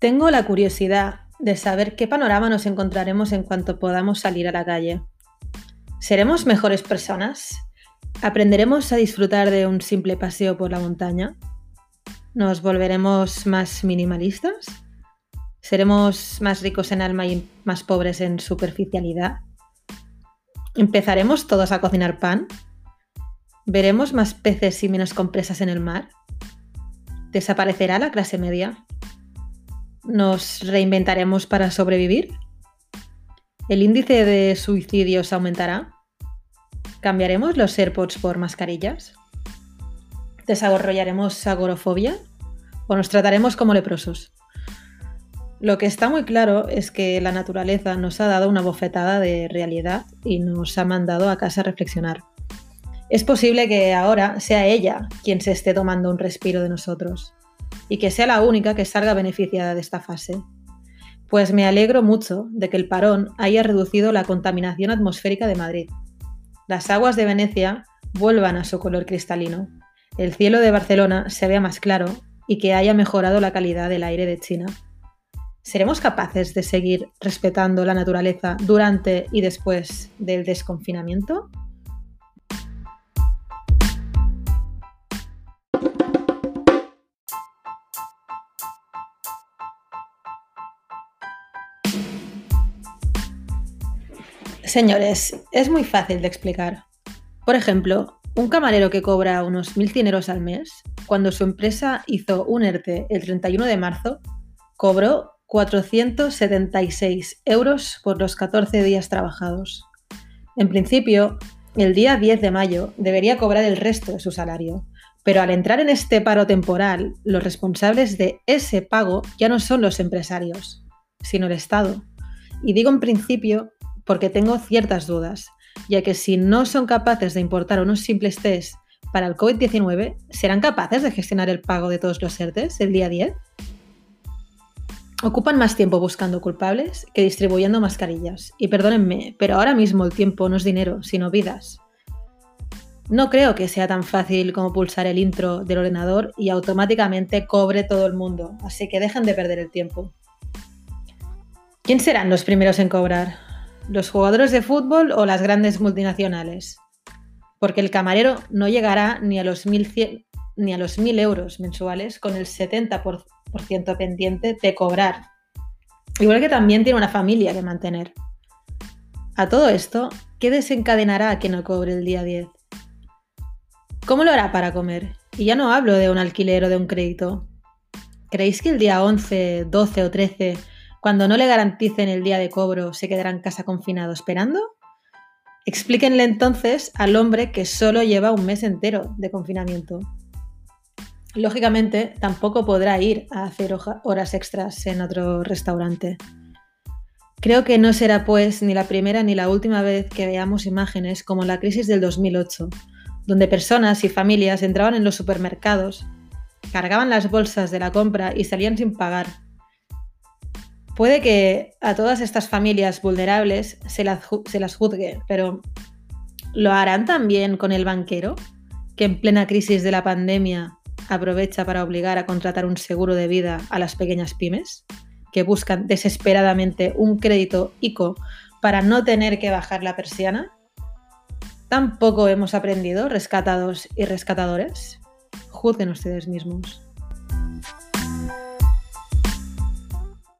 Tengo la curiosidad de saber qué panorama nos encontraremos en cuanto podamos salir a la calle. ¿Seremos mejores personas? ¿Aprenderemos a disfrutar de un simple paseo por la montaña? ¿Nos volveremos más minimalistas? ¿Seremos más ricos en alma y más pobres en superficialidad? ¿Empezaremos todos a cocinar pan? ¿Veremos más peces y menos compresas en el mar? ¿Desaparecerá la clase media? ¿Nos reinventaremos para sobrevivir? ¿El índice de suicidios aumentará? ¿Cambiaremos los AirPods por mascarillas? ¿Desarrollaremos agorofobia? ¿O nos trataremos como leprosos? Lo que está muy claro es que la naturaleza nos ha dado una bofetada de realidad y nos ha mandado a casa a reflexionar. Es posible que ahora sea ella quien se esté tomando un respiro de nosotros y que sea la única que salga beneficiada de esta fase. Pues me alegro mucho de que el parón haya reducido la contaminación atmosférica de Madrid. Las aguas de Venecia vuelvan a su color cristalino, el cielo de Barcelona se vea más claro y que haya mejorado la calidad del aire de China. ¿Seremos capaces de seguir respetando la naturaleza durante y después del desconfinamiento? Señores, es muy fácil de explicar. Por ejemplo, un camarero que cobra unos 1.100 euros al mes, cuando su empresa hizo un ERTE el 31 de marzo, cobró 476 euros por los 14 días trabajados. En principio, el día 10 de mayo debería cobrar el resto de su salario, pero al entrar en este paro temporal, los responsables de ese pago ya no son los empresarios, sino el Estado. Y digo en principio porque tengo ciertas dudas, ya que si no son capaces de importar unos simples test para el COVID-19, ¿serán capaces de gestionar el pago de todos los ERTES el día 10? Ocupan más tiempo buscando culpables que distribuyendo mascarillas. Y perdónenme, pero ahora mismo el tiempo no es dinero, sino vidas. No creo que sea tan fácil como pulsar el intro del ordenador y automáticamente cobre todo el mundo, así que dejen de perder el tiempo. ¿Quién serán los primeros en cobrar? Los jugadores de fútbol o las grandes multinacionales. Porque el camarero no llegará ni a los 1.100 ni a los 1.000 euros mensuales con el 70% pendiente de cobrar. Igual que también tiene una familia que mantener. A todo esto, ¿qué desencadenará que no cobre el día 10? ¿Cómo lo hará para comer? Y ya no hablo de un alquiler o de un crédito. ¿Creéis que el día 11, 12 o 13 cuando no le garanticen el día de cobro, se quedará en casa confinado esperando? Explíquenle entonces al hombre que solo lleva un mes entero de confinamiento. Lógicamente, tampoco podrá ir a hacer horas extras en otro restaurante. Creo que no será pues ni la primera ni la última vez que veamos imágenes como la crisis del 2008, donde personas y familias entraban en los supermercados, cargaban las bolsas de la compra y salían sin pagar, Puede que a todas estas familias vulnerables se las, juzgue, pero ¿lo harán también con el banquero, que en plena crisis de la pandemia aprovecha para obligar a contratar un seguro de vida a las pequeñas pymes, que buscan desesperadamente un crédito ICO para no tener que bajar la persiana? ¿Tampoco hemos aprendido, rescatados y rescatadores? Juzguen ustedes mismos.